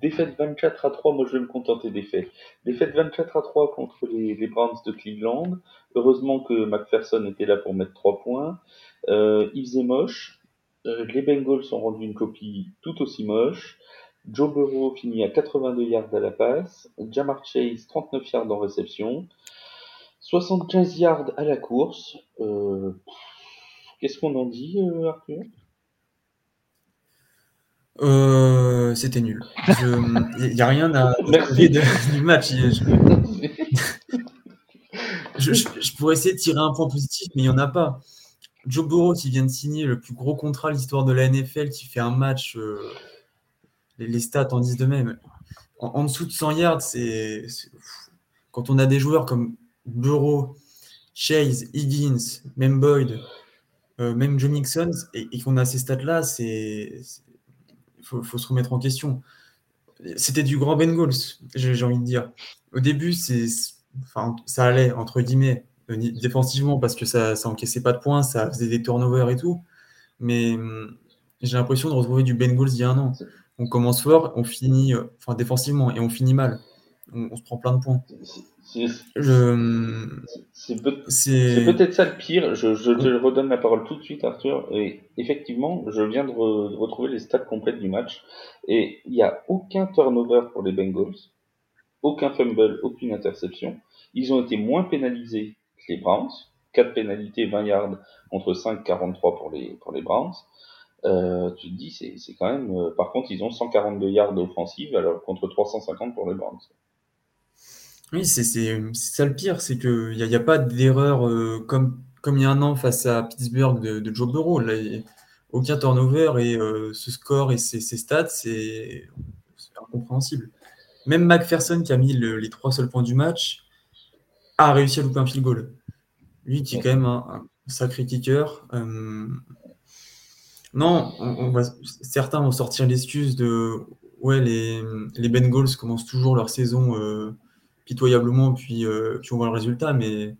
défaite 24 à 3, moi je vais me contenter des faits. Défaite 24 à 3 contre les, Browns de Cleveland. Heureusement que McPherson était là pour mettre 3 points. Euh, il moche. les Bengals ont rendu une copie tout aussi moche. Joe Burrow finit à 82 yards à la passe, Jamar Chase 39 yards en réception, 75 yards à la course. Euh, Qu'est-ce qu'on en dit, euh, Arthur? Euh, C'était nul. Il n'y a rien à Merci. du match. Je, je, pourrais essayer de tirer un point positif, mais il n'y en a pas. Joe Burrow qui vient de signer le plus gros contrat de l'histoire de la NFL, qui fait un match, euh, les, stats en disent de même. En, dessous de 100 yards, c'est quand on a des joueurs comme Burrow, Chase, Higgins, même Boyd, euh, même Joe Mixon, et, qu'on a ces stats-là, c'est faut, faut, se remettre en question. C'était du grand Bengals, j'ai envie de dire. Au début, c'est enfin, ça allait, entre guillemets, euh, défensivement, parce que ça, ça encaissait pas de points, ça faisait des turnovers et tout. Mais hum, j'ai l'impression de retrouver du Bengals il y a un an. On commence fort, on finit, euh, enfin, défensivement, et on finit mal. On, se prend plein de points. C'est peut-être ça le pire. Je, je, te redonne la parole tout de suite, Arthur. Et effectivement, je viens de, de retrouver les stats complètes du match. Et il n'y a aucun turnover pour les Bengals, aucun fumble, aucune interception. Ils ont été moins pénalisés que les Browns. 4 pénalités, 20 yards contre 5, 43 pour les, pour les Browns. Euh, tu te dis, c'est quand même. Euh, par contre, ils ont 142 yards offensives alors contre 350 pour les Browns. Oui, c'est ça le pire, c'est qu'il y a, pas d'erreur euh, comme, il y a un an face à Pittsburgh de, Joe Burrow. Aucun turnover et ce score et ces, stats, c'est incompréhensible. Même McPherson qui a mis les trois seuls points du match, a réussi à louper un field goal. Lui qui est quand même un, sacré kicker. Euh, non, certains vont sortir l'excuse de ouais, les, Bengals commencent toujours leur saison euh, pitoyablement, puis, euh, puis on voit le résultat, mais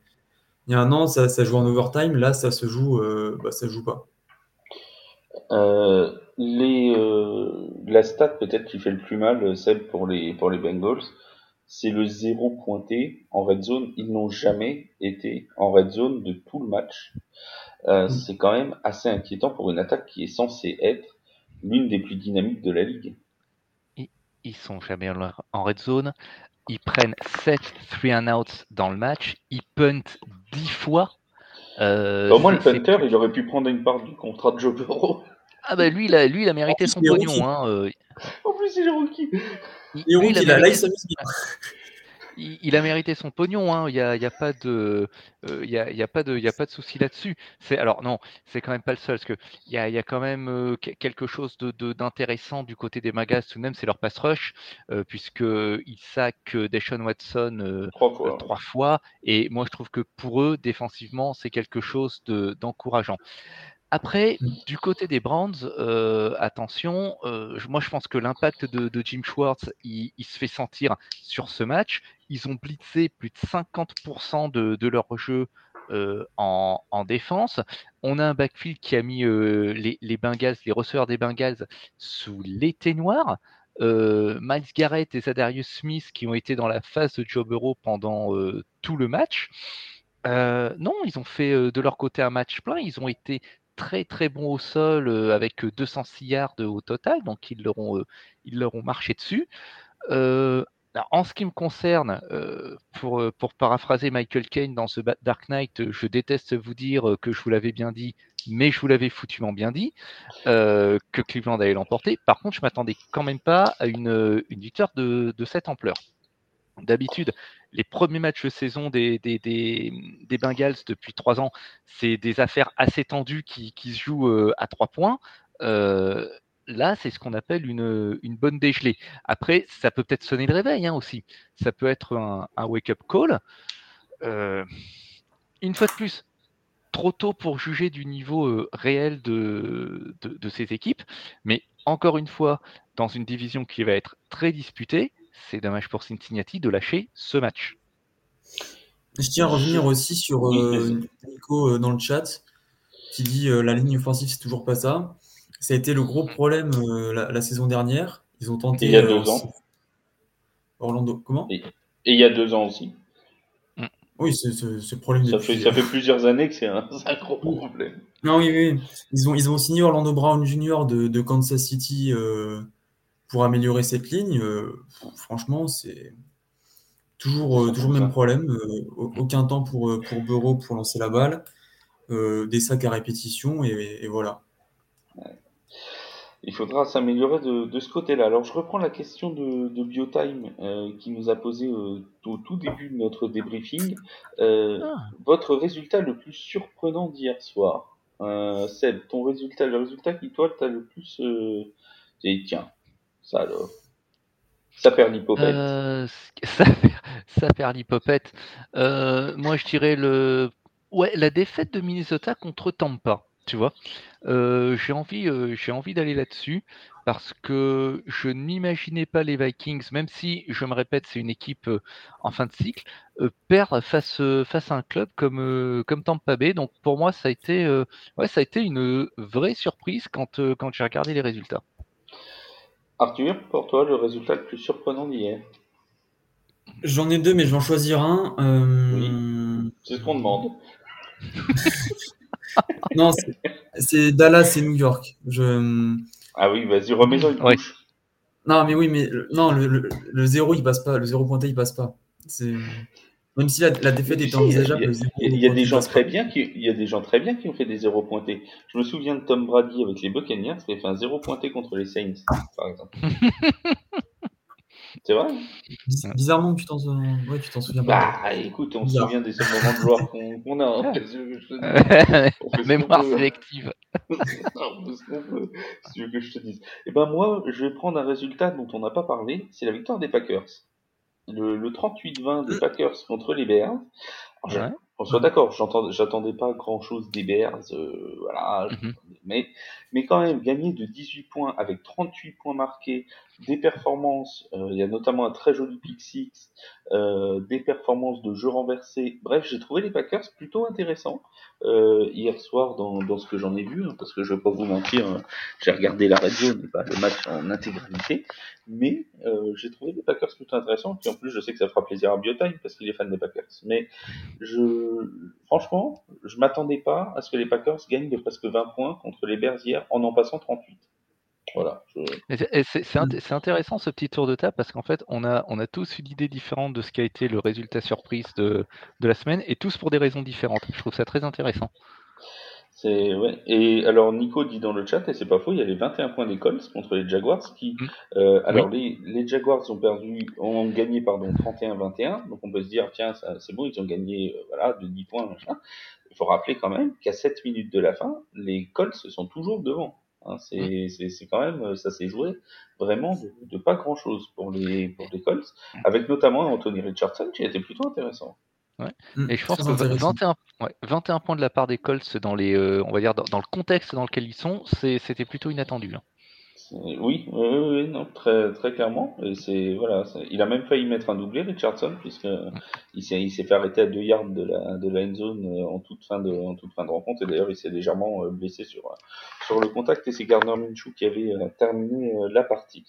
il y a un an, ça, ça joue en overtime, là, ça se joue, bah, ça joue pas. les, la stat peut-être qui fait le plus mal, celle pour les, pour les Bengals, c'est le zéro pointé en red zone. Ils n'ont jamais été en red zone de tout le match. Euh, mm. C'est quand même assez inquiétant pour une attaque qui est censée être l'une des plus dynamiques de la ligue. Ils, sont jamais en red zone. Ils prennent 7 3 and outs dans le match. Ils puntent 10 fois. Euh, Au moins, le punter, il aurait pu prendre une part du contrat de Joe Burrow. Ah bah lui, il a, lui, il a mérité son pognon. Hein, euh. En plus, il est rookie. Il, a, il, a mérité son pognon, hein. il n'y a, y a, pas de, euh, il y a, y a, pas de, y a pas de souci là-dessus. C'est alors non, c'est quand même pas le seul, parce que il y a, y quand même euh, quelque chose d'intéressant du côté des Magas tout de même, c'est leur pass rush, euh, puisque ils saquent Deshaun Watson trois fois. trois, fois. et moi je trouve que pour eux défensivement c'est quelque chose d'encourageant. Après, mmh. du côté des Browns, euh, attention, euh, moi je pense que l'impact de, Jim Schwartz, il, se fait sentir sur ce match. Ils ont blitzé plus de 50% de, leur jeu euh, en, défense. On a un backfield qui a mis les, Bengals, les receveurs des Bengals sous l'été noir. Miles Garrett et Zadarius Smith qui ont été dans la phase de Joe Burrow pendant tout le match. non, ils ont fait de leur côté un match plein. Ils ont été très très bon au sol euh, avec 206 yards au total, donc ils leur ont, euh, ils leur ont marché dessus. Euh, en ce qui me concerne, pour, pour, paraphraser Michael Caine dans ce Dark Knight, je déteste vous dire que je vous l'avais bien dit, mais je vous l'avais foutument bien dit, que Cleveland allait l'emporter. Par contre, je m'attendais quand même pas à une, une victoire de, de cette ampleur. D'habitude, les premiers matchs de saison des, des, Bengals depuis trois ans, c'est des affaires assez tendues qui, se jouent euh, à trois points. Euh, là, c'est ce qu'on appelle une, bonne dégelée. Après, ça peut peut-être sonner le réveil hein, aussi. Ça peut être un, wake-up call. Euh, une fois de plus, trop tôt pour juger du niveau réel de, de, ces équipes. Mais encore une fois, dans une division qui va être très disputée, c'est dommage pour Cincinnati de lâcher ce match. Je tiens à revenir aussi sur euh, Nico euh, dans le chat qui dit euh, la ligne offensive, c'est toujours pas ça. Ça a été le gros problème la, saison dernière. Ils ont tenté. il y a deux ans. Orlando, comment et, il y a deux ans aussi. Mm. Oui, c'est ce problème. Ça, fait, ça fait plusieurs années que c'est un, gros problème. Non, oui, oui. Ils ont, ils ont signé Orlando Brown Jr. de, Kansas City pour améliorer cette ligne, euh, franchement, c'est toujours, euh, toujours le même problème. Euh, aucun temps pour, pour Bureau pour lancer la balle, des sacs à répétition, et, voilà. il faudra s'améliorer de, de, ce côté-là. Alors je reprends la question de, de Biotime euh, qui nous a posé euh, au tout début de notre débriefing. Euh, ah. Votre résultat le plus surprenant d'hier soir, euh, Seb, ton résultat, le résultat qui toi t'as le plus, euh, tiens, ça perd l'hypopète. Euh, ça, perd. Euh, moi, je dirais la défaite de Minnesota contre Tampa tu vois. Euh, j'ai envie, d'aller là-dessus parce que je n'imaginais pas les Vikings, même si, je me répète, c'est une équipe en fin de cycle, perdre face, à un club comme, Tampa Bay. Donc pour moi, ça a été, ouais, ça a été une vraie surprise quand, quand j'ai regardé les résultats. Arthur, pour toi, le résultat le plus surprenant d'hier? J'en ai deux, mais je vais en choisir un. Oui, c'est ce qu'on demande. non, c'est Dallas et New York. Je... Ah oui, vas-y, remets-en une. Non, mais oui, mais non, le, le, le, zéro, il passe pas. Le zéro pointé, il passe pas. Même si la, la défaite est envisageable. Il y a, des gens très bien qui, il y a des gens très bien qui ont fait des zéros pointés. Je me souviens de Tom Brady avec les Buccaneers qui a fait un zéro pointé contre les Saints, par exemple. C'est vrai? Bizarrement, tu t'en ouais, tu souviens pas. Bah, écoute, on se souvient des seuls moments de gloire qu'on a. Hein. Mémoire sélective. on fait ce qu'on peut, si tu veux que je te dise. Et eh ben moi, je vais prendre un résultat dont on n'a pas parlé, c'est la victoire des Packers. Le, le 38-20 des euh. Packers contre les Bears. ouais. On soit d'accord, j'attendais pas grand chose des Bears, euh, voilà, mhm. mais, mais quand même, gagner de 18 points avec 38 points marqués, des performances, euh, il y a notamment un très joli pick six, euh, des performances de jeu renversé. Bref, j'ai trouvé les Packers plutôt intéressants euh, hier soir dans, dans ce que j'en ai vu, hein, parce que je vais pas vous mentir, hein, j'ai regardé la radio, mais pas le match en intégralité, mais euh, j'ai trouvé les Packers plutôt intéressants. Et en plus, je sais que ça fera plaisir à Biotime parce qu'il est fan des Packers. Mais je, franchement, je m'attendais pas à ce que les Packers gagnent de presque 20 points contre les Bears en en passant 38. Voilà. C'est intéressant ce petit tour de table parce qu'en fait, on a, on a tous une idée différente de ce qui a été le résultat surprise de la semaine et tous pour des raisons différentes. Je trouve ça très intéressant. C'est ouais. Et alors Nico dit dans le chat et c'est pas faux, il y a les 21 points des Colts contre les Jaguars qui mmh. euh, alors les, les Jaguars ont perdu ont gagné pardon 31-21 donc on peut se dire tiens c'est bon ils ont gagné euh, voilà de 10 points machin. Il faut rappeler quand même qu'à 7 minutes de la fin, les Colts sont toujours devant. Hein, mmh. c'est quand même, ça s'est joué vraiment de, pas grand chose pour les, pour les Colts, mmh. avec notamment Anthony Richardson qui été plutôt intéressant. Ouais. Mmh, Et je pense que 21, 21, points de la part des Colts dans les, euh, on va dire dans, le contexte dans lequel ils sont, c'était plutôt inattendu. Hein. Oui, oui, oui, non, très, très clairement. Et c'est voilà, il a même failli mettre un doublé Richardson puisque il s'est, il s'est fait arrêter à deux yards de la de la end zone euh, en toute fin de en toute fin de rencontre et d'ailleurs il s'est légèrement euh, blessé sur sur le contact et c'est Gardner Minshew qui avait euh, terminé la partie.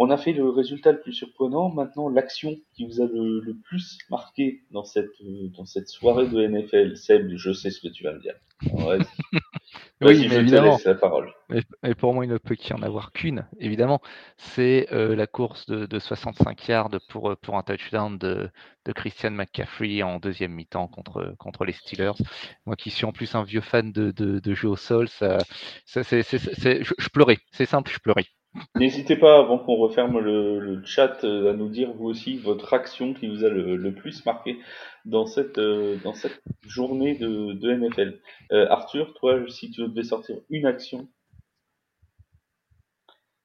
On a fait le résultat le plus surprenant. Maintenant, l'action qui vous a le, le, plus marqué dans cette dans cette soirée de NFL, Seb, je sais ce que tu vas me dire. Ouais, oui, mais évidemment. la parole. Et, pour moi, il ne peut qu'y en avoir qu'une, évidemment. C'est euh, la course de, de, 65 yards pour, euh, pour un touchdown de, de Christian McCaffrey en deuxième mi-temps contre, contre les Steelers. Moi qui suis en plus un vieux fan de, de, de jeu au sol, ça, ça c'est, je, je pleurais. C'est simple, je pleurais. N'hésitez pas, avant qu'on referme le, chat, euh, à nous dire vous aussi votre action qui vous a le, plus marqué dans cette, euh, dans cette journée de, de NFL. Euh, Arthur, toi, si tu devais sortir une action,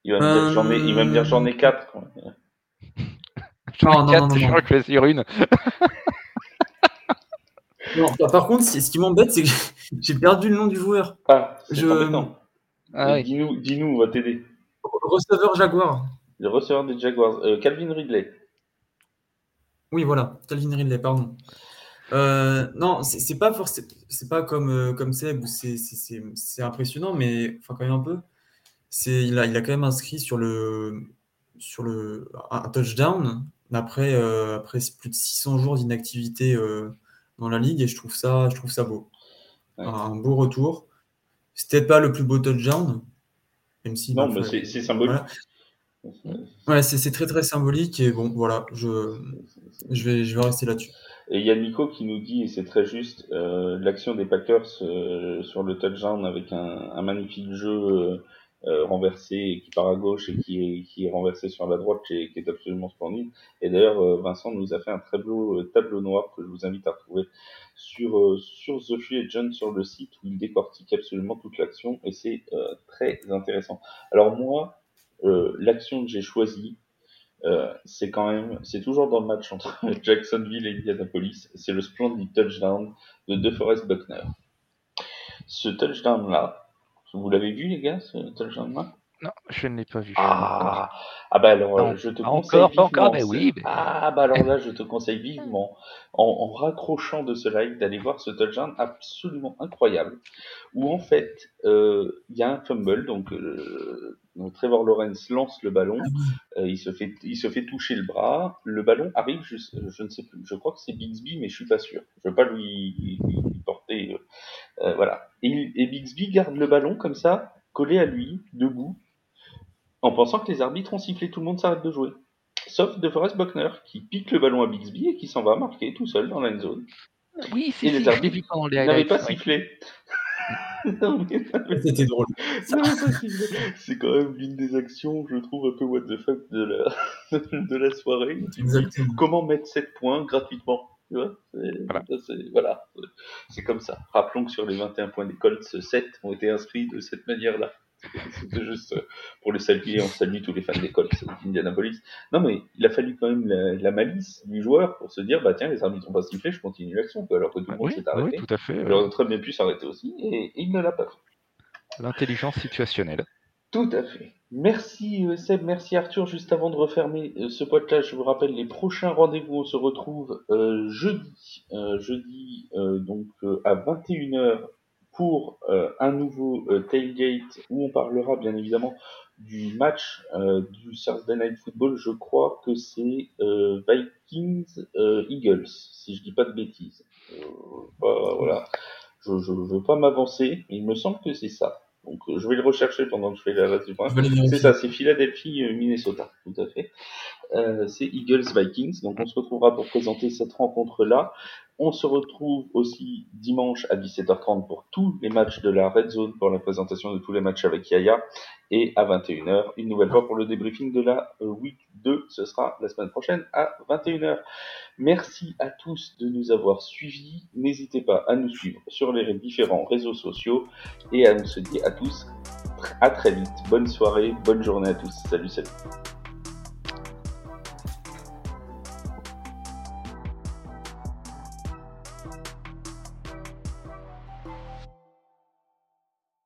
il va me dire j'en ai, il va me dire j'en ai quatre. J'en ai quatre, je vais choisir une. non, par contre, ce qui m'embête, c'est que j'ai perdu le nom du joueur. Ah, c'est je... Ah, Dis-nous, dis-nous, on va t'aider. Receveur Jaguar. Le receveur des Jaguars. Euh, Calvin Ridley. Oui, voilà. Calvin Ridley, pardon. Euh, non, c'est pas forcément, c'est pas comme euh, comme Seb où c'est impressionnant, mais enfin quand même un peu. C'est il a il a quand même inscrit sur le sur le un touchdown après après plus de 600 jours d'inactivité dans la ligue et je trouve ça je trouve ça beau. Un beau retour. C'était pas le plus beau touchdown, non, mais c'est symbolique. Ouais, c'est très très symbolique et bon, voilà, je, je, vais, je vais rester là-dessus. Et il y a Nico qui nous dit, et c'est très juste, euh, l'action des Packers euh, sur le touchdown avec un, un magnifique jeu euh, renversé, qui part à gauche et qui est, qui est renversé sur la droite, qui est, qui est absolument splendide. Et d'ailleurs, euh, Vincent nous a fait un très beau euh, tableau noir que je vous invite à retrouver sur, euh, sur The Free Agent sur le site où il décortique absolument toute l'action et c'est très intéressant. Alors moi, l'action que j'ai choisie, c'est quand même, c'est toujours dans le match entre Jacksonville et Indianapolis. C'est le splendid touchdown de DeForest Buckner. Ce touchdown-là, vous l'avez vu les gars, ce touchdown-là Non, je ne l'ai pas vu. Ah, ah bah alors Non, je te pas conseille encore, pas encore, vivement mais ce- oui, mais- Ah bah alors là je te conseille vivement en, en raccrochant de ce live d'aller voir ce touchdown absolument incroyable où en fait euh, il y a un fumble donc euh, donc Trevor Lawrence lance le ballon, euh, il se fait il se fait toucher le bras, le ballon arrive je, je ne sais plus, je crois que c'est Bixby mais je suis pas sûr, je veux pas lui, lui- lui porter euh, euh, voilà et, et Bixby garde le ballon comme ça collé à lui debout en pensant que les arbitres ont sifflé, tout le monde s'arrête de jouer. Sauf DeForest Buckner, qui pique le ballon à Bixby et qui s'en va marquer tout seul dans la zone. Oui, si, Et les arbitres highlights. pas ouais. sifflé. C'était drôle. C'est quand même l'une des actions, je trouve, un peu what the fuck de la, de la soirée. Exactement. Comment mettre 7 points gratuitement? Tu vois c'est, Voilà. c'est- voilà. Comme ça. Rappelons que sur les 21 points des Colts, 7 ont été inscrits de cette manière-là. C'était juste euh, pour les saluer, on salue tous les fans des Colts d'Indianapolis. Non mais il a fallu quand même la, la malice du joueur pour se dire, bah tiens, les arbitres ont pas sifflé, je continue l'action, alors que tout le monde Oui, s'est oui, arrêté. tout à fait. Il aurait très bien pu s'arrêter aussi, et, et il ne l'a pas fait. L'intelligence situationnelle. Tout à fait. Merci euh, Seb, merci Arthur. Juste avant de refermer euh, ce podcast, je vous rappelle les prochains rendez-vous. On se retrouve euh, jeudi, euh, jeudi euh, donc à 21h pour un nouveau tailgate où on parlera bien évidemment du match du Thursday Night Football. Je crois que c'est Vikings Eagles, si je dis pas de bêtises. Bah, voilà. Je ne veux pas m'avancer, il me semble que c'est ça. Donc euh, je vais le rechercher pendant que je fais la vérifier. C'est ça, c'est Philadelphie, euh, Minnesota, tout à fait. Euh, c'est Eagles Vikings. Donc on se retrouvera pour présenter cette rencontre-là. On se retrouve aussi dimanche à 17h30 pour tous les matchs de la Red Zone, pour la présentation de tous les matchs avec Yaya. Et à 21h, une nouvelle fois pour le débriefing de la euh, Week 2. Ce sera la semaine prochaine à 21h. Merci à tous de nous avoir suivis. N'hésitez pas à nous suivre sur les différents réseaux sociaux. Et à, on se dit à tous à très vite. Bonne soirée, bonne journée à tous. Salut, salut.